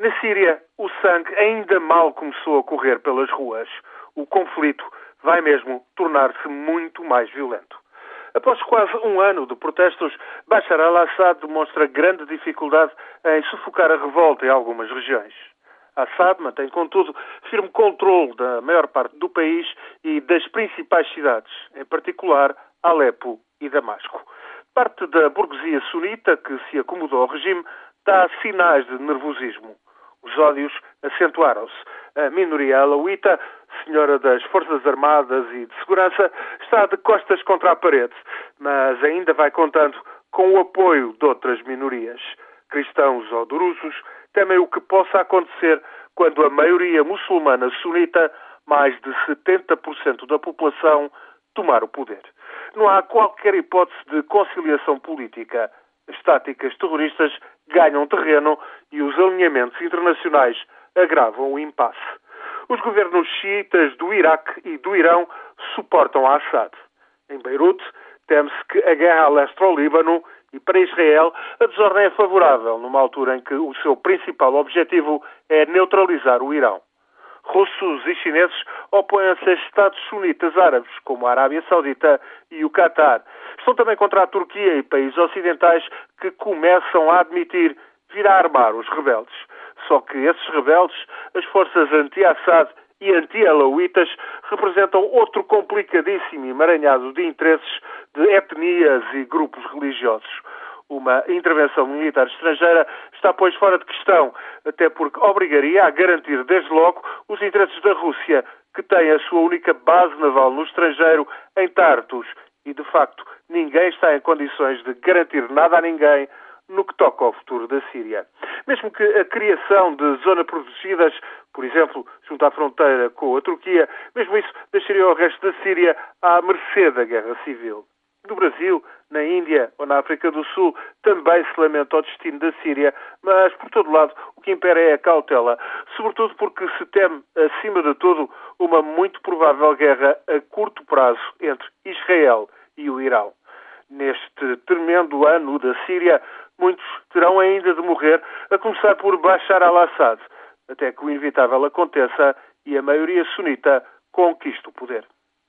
Na Síria, o sangue ainda mal começou a correr pelas ruas. O conflito vai mesmo tornar-se muito mais violento. Após quase um ano de protestos, Bashar al-Assad demonstra grande dificuldade em sufocar a revolta em algumas regiões. Assad mantém, contudo, firme controle da maior parte do país e das principais cidades, em particular Alepo e Damasco. Parte da burguesia sunita que se acomodou ao regime dá sinais de nervosismo. Os ódios acentuaram-se. A minoria alauíta, senhora das Forças Armadas e de Segurança, está de costas contra a parede, mas ainda vai contando com o apoio de outras minorias. Cristãos ou drusos temem o que possa acontecer quando a maioria muçulmana sunita, mais de 70% da população, tomar o poder. Não há qualquer hipótese de conciliação política. As táticas terroristas ganham terreno e os alinhamentos internacionais agravam o impasse. Os governos xiitas do Iraque e do Irão suportam Assad. Em Beirute, teme-se que a guerra a leste ao Líbano e para Israel a desordem é favorável, numa altura em que o seu principal objetivo é neutralizar o Irão. Russos e chineses opõem-se a Estados sunitas árabes, como a Arábia Saudita e o Catar. Estão também contra a Turquia e países ocidentais que começam a admitir vir a armar os rebeldes. Só que esses rebeldes, as forças anti-Assad e anti-alauítas, representam outro complicadíssimo emaranhado de interesses de etnias e grupos religiosos. Uma intervenção militar estrangeira está, pois, fora de questão, até porque obrigaria a garantir, desde logo, os interesses da Rússia, que tem a sua única base naval no estrangeiro, em Tartus. E, de facto, ninguém está em condições de garantir nada a ninguém no que toca ao futuro da Síria. Mesmo que a criação de zonas protegidas, por exemplo, junto à fronteira com a Turquia, mesmo isso deixaria o resto da Síria à mercê da guerra civil. No Brasil, na Índia ou na África do Sul também se lamenta o destino da Síria, mas por todo lado o que impera é a cautela, sobretudo porque se teme, acima de tudo, uma muito provável guerra a curto prazo entre Israel e o Irão. Neste tremendo ano da Síria, muitos terão ainda de morrer, a começar por Bashar al-Assad, até que o inevitável aconteça e a maioria sunita conquiste o poder.